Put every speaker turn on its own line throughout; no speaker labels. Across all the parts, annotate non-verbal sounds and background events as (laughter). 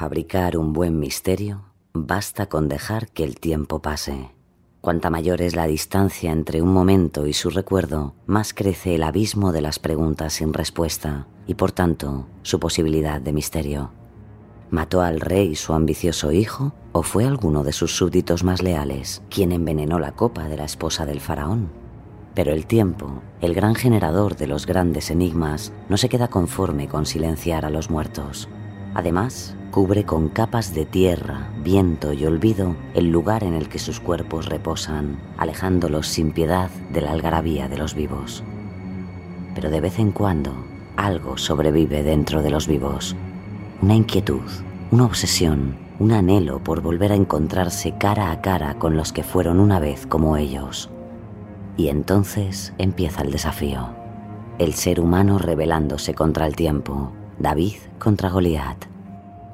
Fabricar un buen misterio, basta con dejar que el tiempo pase. Cuanta mayor es la distancia entre un momento y su recuerdo, más crece el abismo de las preguntas sin respuesta y por tanto su posibilidad de misterio. ¿Mató al rey su ambicioso hijo o fue alguno de sus súbditos más leales quien envenenó la copa de la esposa del faraón? Pero el tiempo, el gran generador de los grandes enigmas, no se queda conforme con silenciar a los muertos. Además, cubre con capas de tierra, viento y olvido el lugar en el que sus cuerpos reposan, alejándolos sin piedad de la algarabía de los vivos. Pero de vez en cuando, algo sobrevive dentro de los vivos. Una inquietud, una obsesión, un anhelo por volver a encontrarse cara a cara con los que fueron una vez como ellos. Y entonces empieza el desafío. El ser humano rebelándose contra el tiempo, David contra Goliat.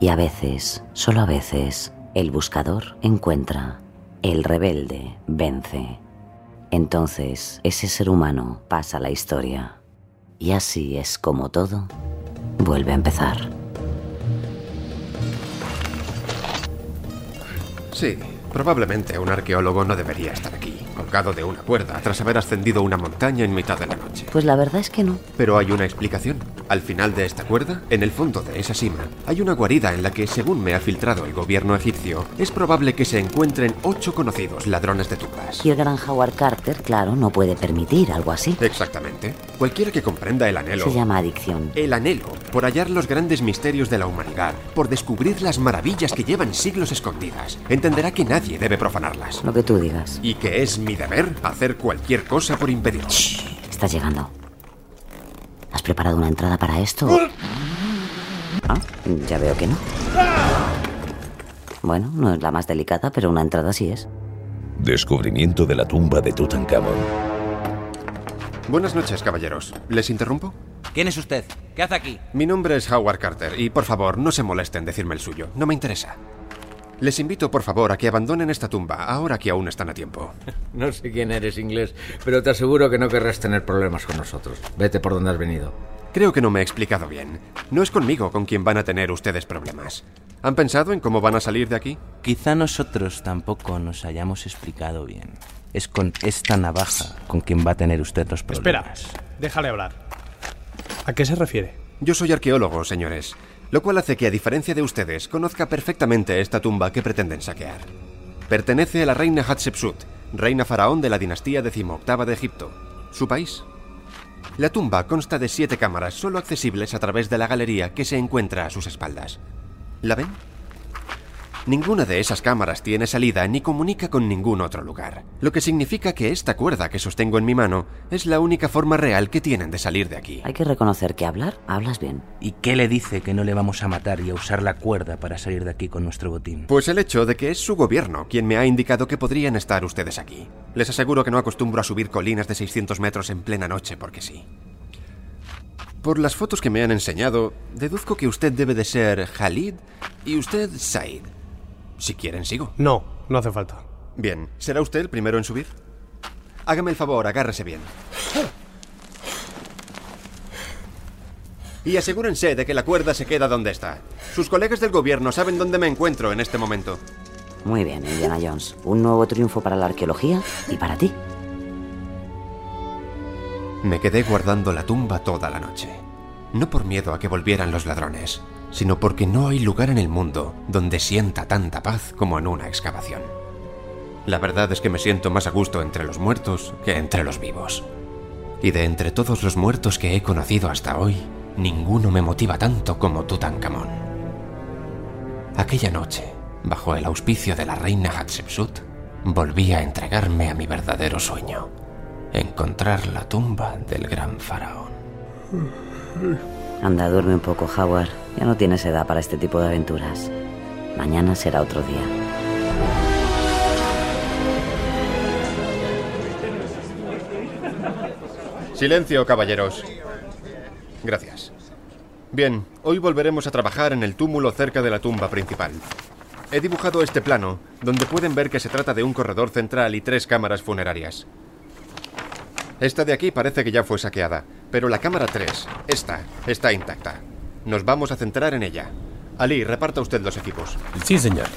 Y a veces, solo a veces, el buscador encuentra, el rebelde vence. Entonces ese ser humano pasa la historia. Y así es como todo vuelve a empezar.
Sí, probablemente un arqueólogo no debería estar aquí, colgado de una cuerda tras haber ascendido una montaña en mitad de la noche.
Pues la verdad es que no.
Pero hay una explicación. Al final de esta cuerda, en el fondo de esa cima, hay una guarida en la que, según me ha filtrado el gobierno egipcio, es probable que se encuentren ocho conocidos ladrones de tumbas.
Y el gran Howard Carter, claro, no puede permitir algo así.
Exactamente. Cualquiera que comprenda el anhelo.
Se llama adicción.
El anhelo por hallar los grandes misterios de la humanidad, por descubrir las maravillas que llevan siglos escondidas, entenderá que nadie debe profanarlas.
Lo que tú digas.
Y que es mi deber hacer cualquier cosa por impedirlo.
Estás llegando. ¿Has preparado una entrada para esto? Ah, ya veo que no. Bueno, no es la más delicada, pero una entrada sí es.
Descubrimiento de la tumba de Tutankamón.
Buenas noches, caballeros. ¿Les interrumpo?
¿Quién es usted? ¿Qué hace aquí?
Mi nombre es Howard Carter y por favor no se molesten en decirme el suyo. No me interesa. Les invito por favor a que abandonen esta tumba ahora que aún están a tiempo. (laughs)
No sé quién eres inglés, pero te aseguro que no querrás tener problemas con nosotros. Vete por donde has venido.
Creo que no me he explicado bien. No es conmigo con quien van a tener ustedes problemas. ¿Han pensado en cómo van a salir de aquí?
Quizá nosotros tampoco nos hayamos explicado bien. Es con esta navaja con quien va a tener usted los
Espera,
problemas.
déjale hablar. ¿A qué se refiere?
Yo soy arqueólogo, señores, lo cual hace que, a diferencia de ustedes, conozca perfectamente esta tumba que pretenden saquear. Pertenece a la reina Hatshepsut, reina faraón de la dinastía decimoctava de Egipto. ¿Su país? La tumba consta de siete cámaras, solo accesibles a través de la galería que se encuentra a sus espaldas. ¿La ven? Ninguna de esas cámaras tiene salida ni comunica con ningún otro lugar, lo que significa que esta cuerda que sostengo en mi mano es la única forma real que tienen de salir de aquí.
Hay que reconocer que hablar, hablas bien.
¿Y qué le dice que no le vamos a matar y a usar la cuerda para salir de aquí con nuestro botín?
Pues el hecho de que es su gobierno quien me ha indicado que podrían estar ustedes aquí. Les aseguro que no acostumbro a subir colinas de 600 metros en plena noche porque sí. Por las fotos que me han enseñado, deduzco que usted debe de ser Khalid y usted Said. Si quieren, sigo.
No, no hace falta.
Bien, ¿será usted el primero en subir? Hágame el favor, agárrese bien. Y asegúrense de que la cuerda se queda donde está. Sus colegas del gobierno saben dónde me encuentro en este momento.
Muy bien, Indiana Jones. Un nuevo triunfo para la arqueología y para ti.
Me quedé guardando la tumba toda la noche. No por miedo a que volvieran los ladrones, sino porque no hay lugar en el mundo donde sienta tanta paz como en una excavación. La verdad es que me siento más a gusto entre los muertos que entre los vivos. Y de entre todos los muertos que he conocido hasta hoy, ninguno me motiva tanto como Tutankamón. Aquella noche bajo el auspicio de la reina Hatshepsut, volví a entregarme a mi verdadero sueño, encontrar la tumba del gran faraón. (laughs)
Anda, duerme un poco, Howard. Ya no tienes edad para este tipo de aventuras. Mañana será otro día.
Silencio, caballeros. Gracias. Bien, hoy volveremos a trabajar en el túmulo cerca de la tumba principal. He dibujado este plano, donde pueden ver que se trata de un corredor central y tres cámaras funerarias. Esta de aquí parece que ya fue saqueada, pero la cámara 3, esta, está intacta. Nos vamos a centrar en ella. Ali, reparta usted los equipos.
Sí, señor.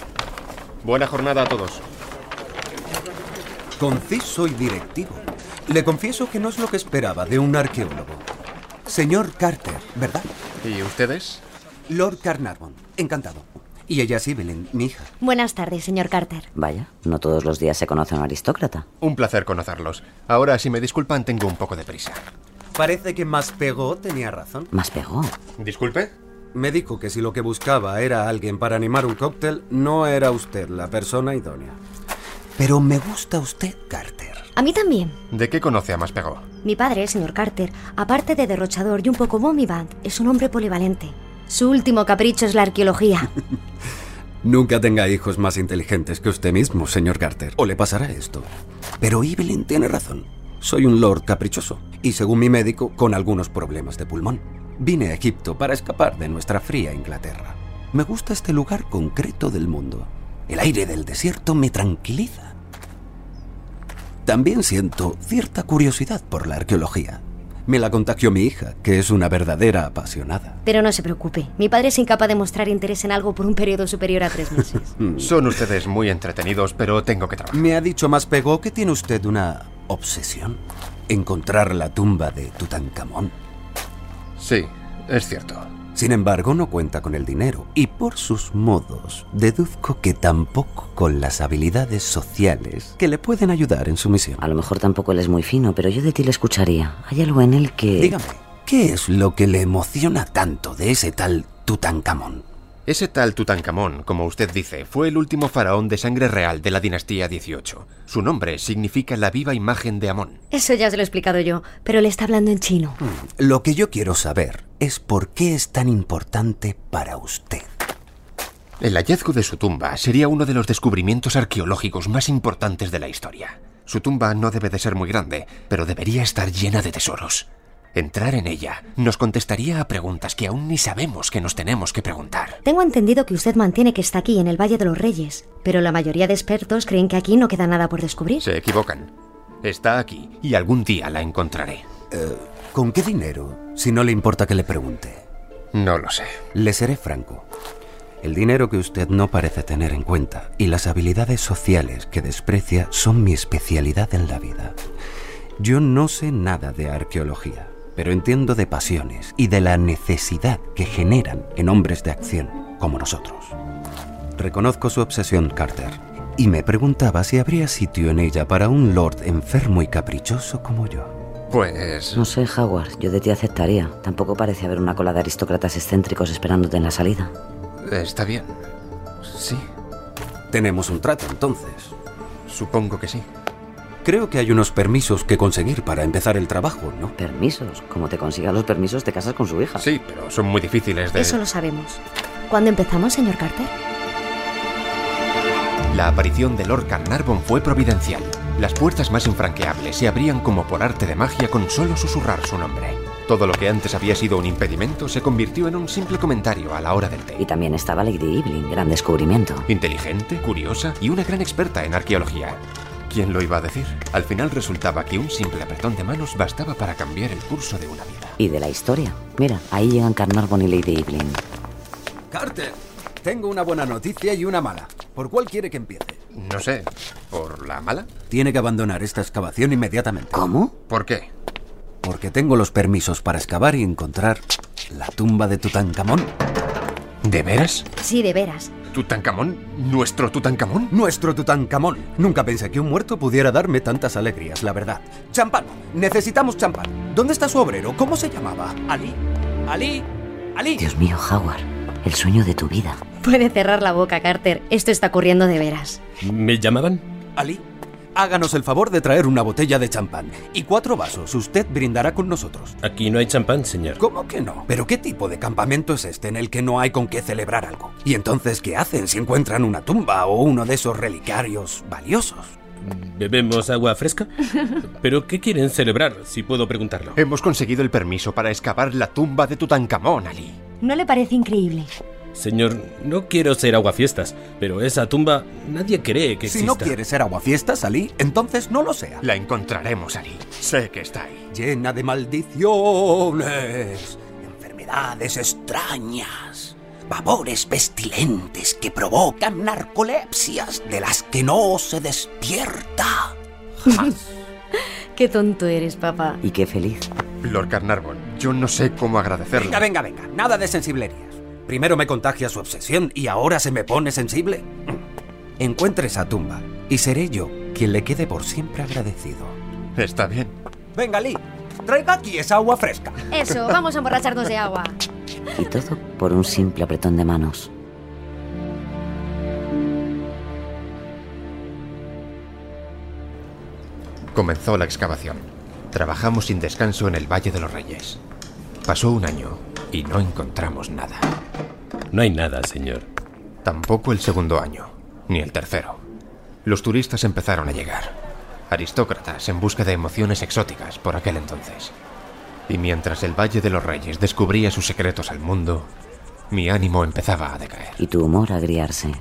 Buena jornada a todos.
Conciso y directivo. Le confieso que no es lo que esperaba de un arqueólogo. Señor Carter, ¿verdad?
¿Y ustedes?
Lord Carnarvon, encantado. Y ella es Evelyn, mi hija.
Buenas tardes, señor Carter.
Vaya, no todos los días se conoce a un aristócrata.
Un placer conocerlos. Ahora, si me disculpan, tengo un poco de prisa.
Parece que más pegó tenía razón.
Más pegó.
¿Disculpe?
Me dijo que si lo que buscaba era alguien para animar un cóctel, no era usted la persona idónea. Pero me gusta usted, Carter.
A mí también.
¿De qué conoce a Más Pegó?
Mi padre, señor Carter, aparte de derrochador y un poco bombivant, es un hombre polivalente. Su último capricho es la arqueología. (laughs)
Nunca tenga hijos más inteligentes que usted mismo, señor Carter, o le pasará esto. Pero Evelyn tiene razón. Soy un lord caprichoso y, según mi médico, con algunos problemas de pulmón. Vine a Egipto para escapar de nuestra fría Inglaterra. Me gusta este lugar concreto del mundo. El aire del desierto me tranquiliza. También siento cierta curiosidad por la arqueología. Me la contagió mi hija, que es una verdadera apasionada.
Pero no se preocupe, mi padre es incapaz de mostrar interés en algo por un periodo superior a tres meses. (laughs)
Son ustedes muy entretenidos, pero tengo que trabajar.
Me ha dicho más pegó que tiene usted una obsesión. Encontrar la tumba de Tutankamón.
Sí, es cierto.
Sin embargo, no cuenta con el dinero y por sus modos deduzco que tampoco con las habilidades sociales que le pueden ayudar en su misión.
A lo mejor tampoco él es muy fino, pero yo de ti le escucharía. Hay algo en él que...
Dígame, ¿qué es lo que le emociona tanto de ese tal Tutankamón?
Ese tal Tutankamón, como usted dice, fue el último faraón de sangre real de la dinastía 18. Su nombre significa la viva imagen de Amón.
Eso ya se lo he explicado yo, pero le está hablando en chino.
Lo que yo quiero saber es por qué es tan importante para usted.
El hallazgo de su tumba sería uno de los descubrimientos arqueológicos más importantes de la historia. Su tumba no debe de ser muy grande, pero debería estar llena de tesoros. Entrar en ella nos contestaría a preguntas que aún ni sabemos que nos tenemos que preguntar.
Tengo entendido que usted mantiene que está aquí, en el Valle de los Reyes, pero la mayoría de expertos creen que aquí no queda nada por descubrir.
Se equivocan. Está aquí y algún día la encontraré.
Eh, ¿Con qué dinero? Si no le importa que le pregunte.
No lo sé.
Le seré franco. El dinero que usted no parece tener en cuenta y las habilidades sociales que desprecia son mi especialidad en la vida. Yo no sé nada de arqueología, pero entiendo de pasiones y de la necesidad que generan en hombres de acción como nosotros. Reconozco su obsesión, Carter, y me preguntaba si habría sitio en ella para un lord enfermo y caprichoso como yo.
Pues...
No sé, Howard, yo de ti aceptaría. Tampoco parece haber una cola de aristócratas excéntricos esperándote en la salida.
Está bien. Sí.
Tenemos un trato entonces.
Supongo que sí.
Creo que hay unos permisos que conseguir para empezar el trabajo, ¿no?
¿Permisos? Como te consigas los permisos, te casas con su hija.
Sí, pero son muy difíciles de...
Eso lo sabemos. ¿Cuándo empezamos, señor Carter?
La aparición de Lord Carnarvon fue providencial. Las puertas más infranqueables se abrían como por arte de magia con solo susurrar su nombre. Todo lo que antes había sido un impedimento se convirtió en un simple comentario a la hora del té.
Y también estaba Lady Evelyn, gran descubrimiento.
Inteligente, curiosa y una gran experta en arqueología. ¿Quién lo iba a decir? Al final resultaba que un simple apretón de manos bastaba para cambiar el curso de una vida.
Y de la historia. Mira, ahí llegan Carnarvon y Lady Evelyn.
Carter, tengo una buena noticia y una mala. ¿Por cuál quiere que empiece?
No sé, ¿por la mala?
Tiene que abandonar esta excavación inmediatamente.
¿Cómo?
¿Por qué?
Porque tengo los permisos para excavar y encontrar la tumba de Tutankamón.
¿De veras?
Sí, de veras.
¿Tutankamón? ¿Nuestro Tutankamón?
Nuestro Tutankamón. Nunca pensé que un muerto pudiera darme tantas alegrías, la verdad. Champán. Necesitamos champán. ¿Dónde está su obrero? ¿Cómo se llamaba?
Ali. Ali. Ali.
Dios mío, Howard. El sueño de tu vida.
Puede cerrar la boca, Carter. Esto está ocurriendo de veras.
¿Me llamaban?
Ali, háganos el favor de traer una botella de champán y cuatro vasos. Usted brindará con nosotros.
Aquí no hay champán, señor.
¿Cómo que no? ¿Pero qué tipo de campamento es este en el que no hay con qué celebrar algo? ¿Y entonces qué hacen si encuentran una tumba o uno de esos relicarios valiosos?
¿Bebemos agua fresca? (laughs) ¿Pero qué quieren celebrar, si puedo preguntarlo?
Hemos conseguido el permiso para excavar la tumba de Tutankamón, Ali.
¿No le parece increíble?
Señor, no quiero ser aguafiestas, pero esa tumba nadie cree que
Si
exista.
no quiere ser aguafiestas, Ali, entonces no lo sea.
La encontraremos, Ali. Sé que está ahí.
Llena de maldiciones, enfermedades extrañas, vapores pestilentes que provocan narcolepsias de las que no se despierta. (laughs)
Qué tonto eres, papá.
Y qué feliz.
Lord Carnarvon, yo no sé cómo agradecerlo.
Venga, venga, venga, nada de sensiblerías. Primero me contagia su obsesión y ahora se me pone sensible. Encuentre esa tumba y seré yo quien le quede por siempre agradecido.
Está bien.
Venga, Lee, traiga aquí esa agua fresca.
Eso, vamos a emborracharnos de agua.
Y todo por un simple apretón de manos.
Comenzó la excavación. Trabajamos sin descanso en el Valle de los Reyes. Pasó un año y no encontramos nada.
No hay nada, señor.
Tampoco el segundo año, ni el tercero. Los turistas empezaron a llegar. Aristócratas en busca de emociones exóticas por aquel entonces. Y mientras el Valle de los Reyes descubría sus secretos al mundo, mi ánimo empezaba a decaer.
Y tu humor a agriarse.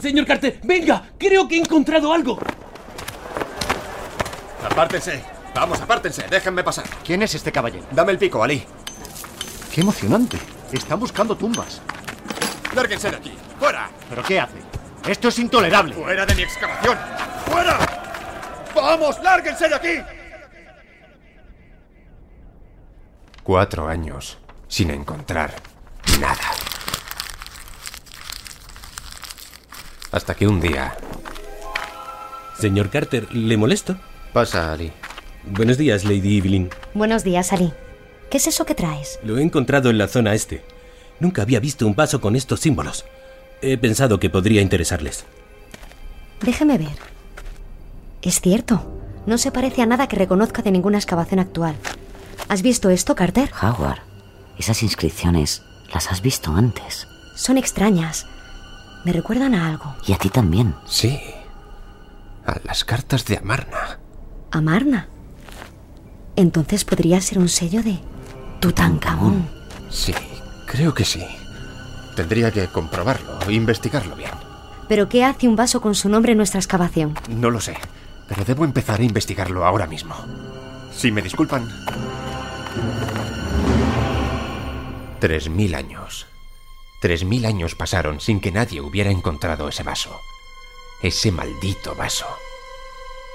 Señor Carter, venga, creo que he encontrado algo.
Apártense. Vamos, apártense. Déjenme pasar.
¿Quién es este caballero?
Dame el pico, Ali.
¡Qué emocionante! Están buscando tumbas.
Lárguense de aquí. ¡Fuera!
¿Pero qué hace? ¡Esto es intolerable!
¡Fuera de mi excavación! ¡Fuera! ¡Vamos, lárguense de aquí! Cuatro años sin encontrar nada. Hasta que un día...
Señor Carter, ¿le molesto?
Pasa, Ali.
Buenos días, Lady Evelyn.
Buenos días, Ali. ¿Qué es eso que traes?
Lo he encontrado en la zona este. Nunca había visto un vaso con estos símbolos. He pensado que podría interesarles.
Déjeme ver. Es cierto. No se parece a nada que reconozca de ninguna excavación actual. ¿Has visto esto, Carter?
Howard, esas inscripciones las has visto antes.
Son extrañas. Me recuerdan a algo.
Y a ti también.
Sí. A las cartas de Amarna.
¿Amarna? Entonces podría ser un sello de Tutankamón.
Sí, creo que sí. Tendría que comprobarlo, investigarlo bien.
¿Pero qué hace un vaso con su nombre en nuestra excavación?
No lo sé, pero debo empezar a investigarlo ahora mismo. Si me disculpan. Tres mil años. Tres mil años pasaron sin que nadie hubiera encontrado ese vaso. Ese maldito vaso.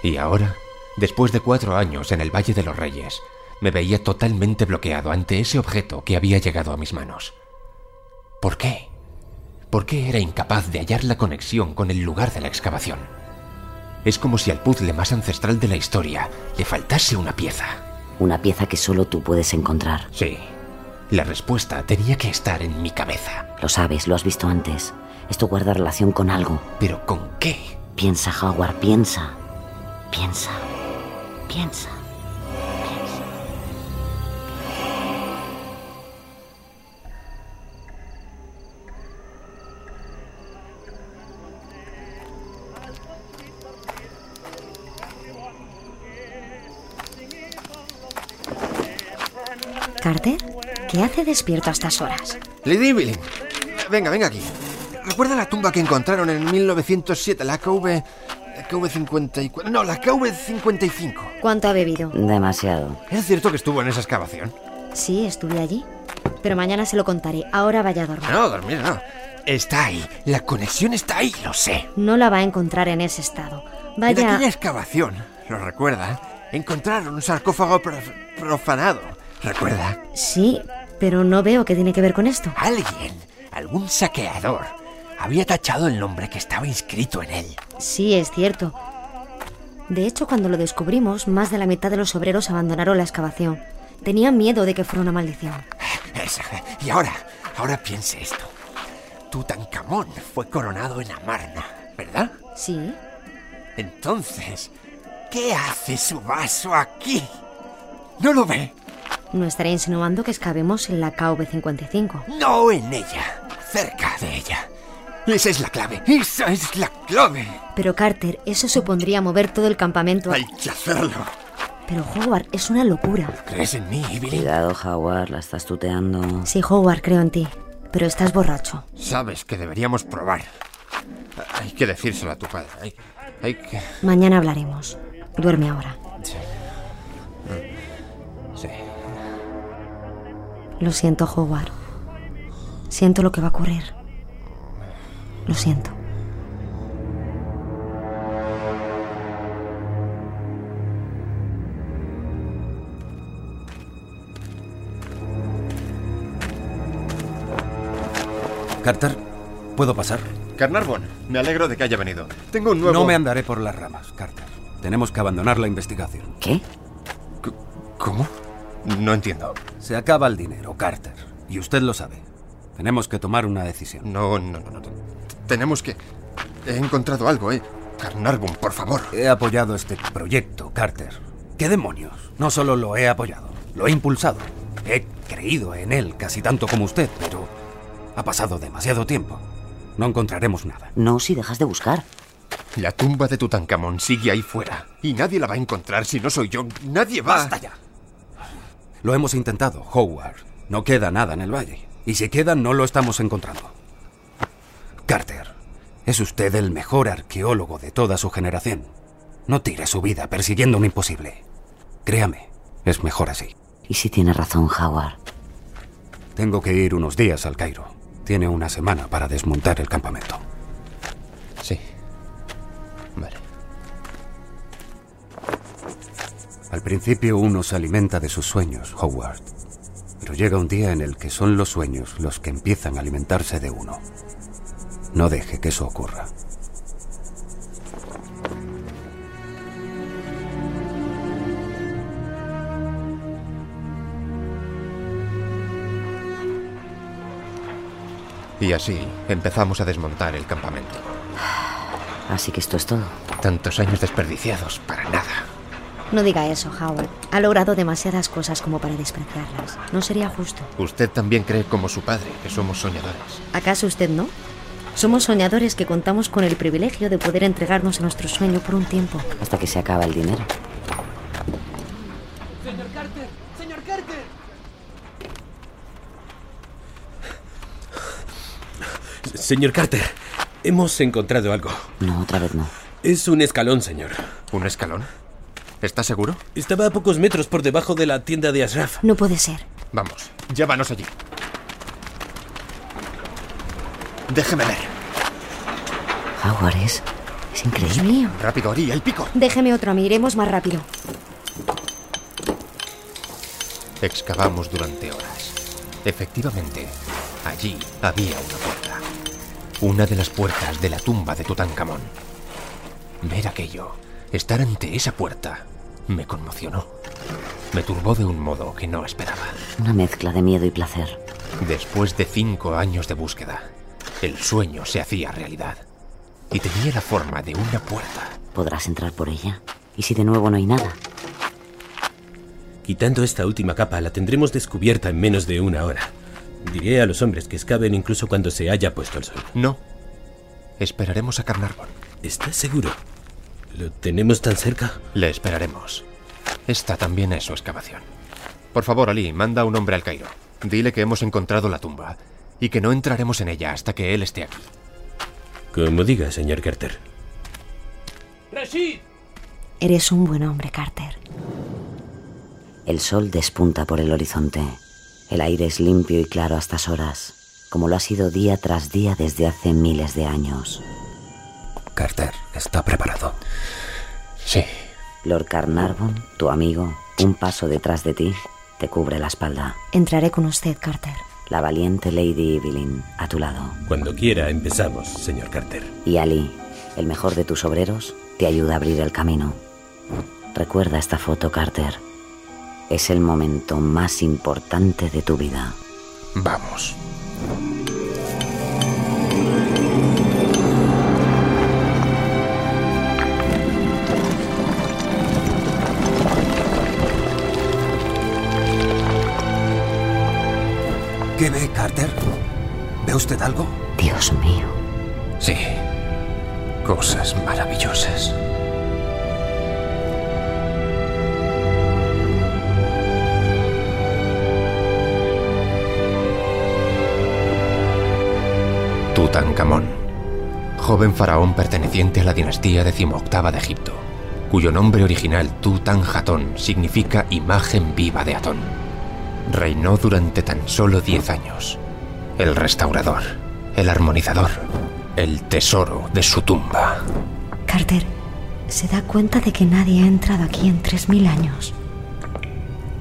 Y ahora, después de cuatro años en el Valle de los Reyes, me veía totalmente bloqueado ante ese objeto que había llegado a mis manos. ¿Por qué? ¿Por qué era incapaz de hallar la conexión con el lugar de la excavación? Es como si al puzzle más ancestral de la historia le faltase una pieza.
Una pieza que solo tú puedes encontrar.
Sí. La respuesta tenía que estar en mi cabeza.
Lo sabes, lo has visto antes. Esto guarda relación con algo.
¿Pero con qué?
Piensa, Howard, piensa. Piensa. Piensa.
Hace despierto a estas horas?
Lady Evelyn, venga, venga aquí. ¿Recuerda la tumba que encontraron en 1907, la KV... La KV54... No, la KV55.
¿Cuánto ha bebido?
Demasiado.
¿Es cierto que estuvo en esa excavación?
Sí, estuve allí. Pero mañana se lo contaré. Ahora vaya a dormir.
No, dormir no. Está ahí. La conexión está ahí, lo sé.
No la va a encontrar en ese estado.
En
Vaya...
aquella excavación, ¿lo recuerda? Encontraron un sarcófago prof- profanado. ¿Recuerda?
Sí, pero no veo qué tiene que ver con esto.
Alguien, algún saqueador, había tachado el nombre que estaba inscrito en él.
Sí, es cierto. De hecho, cuando lo descubrimos, más de la mitad de los obreros abandonaron la excavación. Tenían miedo de que fuera una maldición.
Eso. Y ahora, ahora piense esto.
Tutankamón fue coronado en Amarna, ¿verdad?
Sí.
Entonces, ¿qué hace su vaso aquí? ¿No lo ve?
No estaré insinuando que excavemos en la KV-55.
No en ella, cerca de ella. Esa es la clave, esa es la clave.
Pero Carter, eso supondría mover todo el campamento.
Hay que hacerlo.
Pero Howard, es una locura.
¿Crees en mí, Billy?
Cuidado, Howard, la estás tuteando.
Sí, Howard, creo en ti. Pero estás borracho.
Sabes que deberíamos probar. Hay que decírselo a tu padre. Hay, hay que...
Mañana hablaremos. Duerme ahora.
Sí.
Lo siento, Howard. Siento lo que va a ocurrir. Lo siento.
Carter, ¿puedo pasar?
Carnarvon, me alegro de que haya venido. Tengo un nuevo...
No me andaré por las ramas, Carter. Tenemos que abandonar la investigación.
¿Qué?
¿Cómo? No entiendo.
Se acaba el dinero, Carter. Y usted lo sabe. Tenemos que tomar una decisión.
No, no, no, no. Tenemos que... He encontrado algo, ¿eh? Carnarvon, por favor.
He apoyado este proyecto, Carter. ¿Qué demonios? No solo lo he apoyado, lo he impulsado. He creído en él casi tanto como usted, pero ha pasado demasiado tiempo. No encontraremos nada.
No si dejas de buscar.
La tumba de Tutankamón sigue ahí fuera. Y nadie la va a encontrar si no soy yo. Nadie va.
¡Basta ya! Lo hemos intentado, Howard. No queda nada en el valle. Y si queda, no lo estamos encontrando. Carter, es usted el mejor arqueólogo de toda su generación. No tire su vida persiguiendo un imposible. Créame, es mejor así.
¿Y si tiene razón, Howard?
Tengo que ir unos días al Cairo. Tiene una semana para desmontar el campamento. Al principio uno se alimenta de sus sueños, Howard. Pero llega un día en el que son los sueños los que empiezan a alimentarse de uno. No deje que eso ocurra.
Y así empezamos a desmontar el campamento.
Así que esto es todo.
Tantos años desperdiciados para nada.
No diga eso, Howard. Ha logrado demasiadas cosas como para despreciarlas. No sería justo.
Usted también cree como su padre que somos soñadores.
¿Acaso usted no? Somos soñadores que contamos con el privilegio de poder entregarnos a nuestro sueño por un tiempo.
Hasta que se acaba el dinero.
Señor Carter, señor Carter.
Señor Carter, hemos encontrado algo.
No, otra vez no.
Es un escalón, señor.
¿Un escalón? ¿Estás seguro?
Estaba a pocos metros por debajo de la tienda de Ashraf.
No puede ser.
Vamos, llévanos allí. Déjeme ver.
Howard es. Es increíble.
Dios mío.
Rápido, Ari, el pico.
Déjeme otro, miremos más rápido.
Excavamos durante horas. Efectivamente, allí había una puerta. Una de las puertas de la tumba de Tutankamón. Ver aquello, estar ante esa puerta, me conmocionó. Me turbó de un modo que no esperaba.
Una mezcla de miedo y placer.
Después de cinco años de búsqueda, el sueño se hacía realidad. Y tenía la forma de una puerta.
¿Podrás entrar por ella? ¿Y si de nuevo no hay nada?
Quitando esta última capa, la tendremos descubierta en menos de una hora. Diré a los hombres que excaven incluso cuando se haya puesto el sol.
No. Esperaremos a Carnarvon.
¿Estás seguro? ¿Lo tenemos tan cerca?
Le esperaremos. Esta también es su excavación. Por favor, Ali, manda un hombre al Cairo. Dile que hemos encontrado la tumba y que no entraremos en ella hasta que él esté aquí.
Como diga, señor Carter.
¡Rashid!
Eres un buen hombre, Carter.
El sol despunta por el horizonte. El aire es limpio y claro a estas horas, como lo ha sido día tras día desde hace miles de años.
Carter está preparado.
Sí.
Lord Carnarvon, tu amigo, un paso detrás de ti, te cubre la espalda.
Entraré con usted, Carter.
La valiente Lady Evelyn a tu lado.
Cuando quiera empezamos, señor Carter.
Y Ali, el mejor de tus obreros, te ayuda a abrir el camino. Recuerda esta foto, Carter. Es el momento más importante de tu vida.
Vamos.
¿Ve usted algo?
Dios mío.
Sí. Cosas maravillosas. Tutankamón, joven faraón perteneciente a la dinastía decimoctava de Egipto, cuyo nombre original Tutanjatón significa imagen viva de Atón. Reinó durante tan solo 10 años. El restaurador, el armonizador, el tesoro de su tumba.
Carter, se da cuenta de que nadie ha entrado aquí en 3.000 años.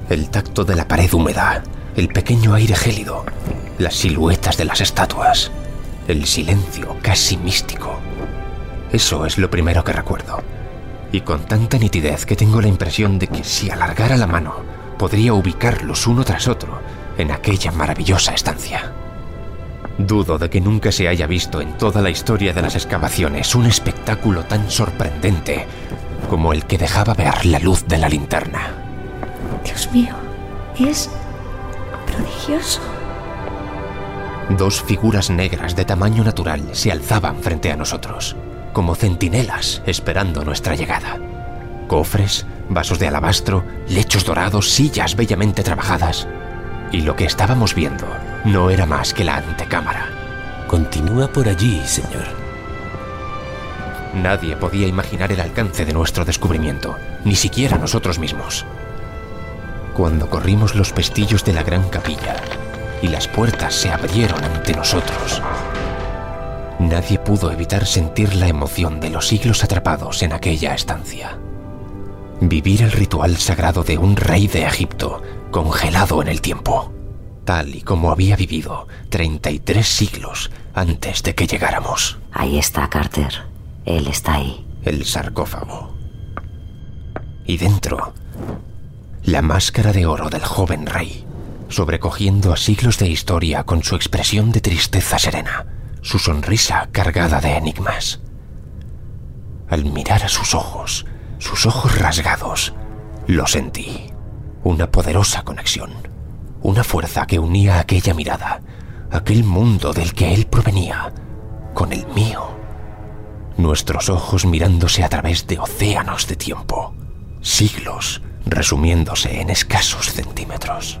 El tacto de la pared húmeda, el pequeño aire gélido, las siluetas de las estatuas, el silencio casi místico. Eso es lo primero que recuerdo. Y con tanta nitidez que tengo la impresión de que si alargara la mano, podría ubicarlos uno tras otro en aquella maravillosa estancia. Dudo de que nunca se haya visto en toda la historia de las excavaciones un espectáculo tan sorprendente como el que dejaba ver la luz de la linterna.
Dios mío, es prodigioso.
Dos figuras negras de tamaño natural se alzaban frente a nosotros, como centinelas esperando nuestra llegada. Cofres, vasos de alabastro, lechos dorados, sillas bellamente trabajadas. Y lo que estábamos viendo no era más que la antecámara.
Continúa por allí, señor.
Nadie podía imaginar el alcance de nuestro descubrimiento, ni siquiera nosotros mismos. Cuando corrimos los pestillos de la gran capilla y las puertas se abrieron ante nosotros, nadie pudo evitar sentir la emoción de los siglos atrapados en aquella estancia. Vivir el ritual sagrado de un rey de Egipto congelado en el tiempo, tal y como había vivido 33 siglos antes de que llegáramos.
Ahí está Carter. Él está ahí.
El sarcófago. Y dentro, la máscara de oro del joven rey, sobrecogiendo a siglos de historia con su expresión de tristeza serena, su sonrisa cargada de enigmas. Al mirar a sus ojos, sus ojos rasgados, lo sentí. Una poderosa conexión. Una fuerza que unía aquella mirada, aquel mundo del que él provenía, con el mío. Nuestros ojos mirándose a través de océanos de tiempo. Siglos resumiéndose en escasos centímetros.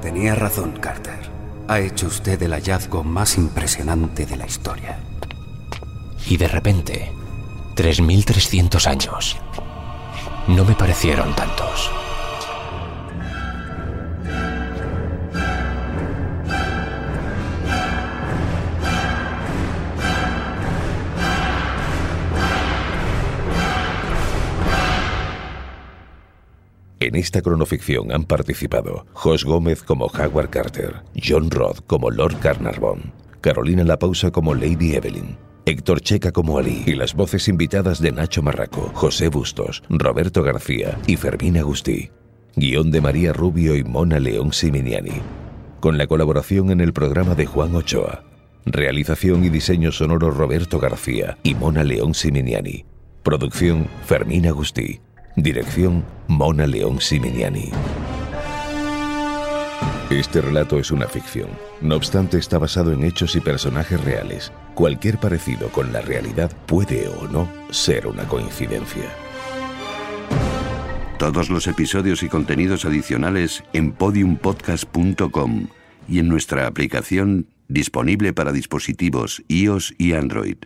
Tenía razón, Carter. Ha hecho usted el hallazgo más impresionante de la historia.
Y de repente, 3.300 años no me parecieron tantos.
En esta cronoficción han participado Jos Gómez como Howard Carter, John Roth como Lord Carnarvon, Carolina Lapausa como Lady Evelyn, Héctor Checa como Ali y las voces invitadas de Nacho Marraco, José Bustos, Roberto García y Fermín Agustí. Guión de María Rubio y Mona León Siminiani. Con la colaboración en el programa de Juan Ochoa. Realización y diseño sonoro Roberto García y Mona León Siminiani. Producción Fermín Agustí. Dirección Mona León Siminiani. Este relato es una ficción. No obstante, está basado en hechos y personajes reales. Cualquier parecido con la realidad puede o no ser una coincidencia.
Todos los episodios y contenidos adicionales en podiumpodcast.com y en nuestra aplicación disponible para dispositivos iOS y Android.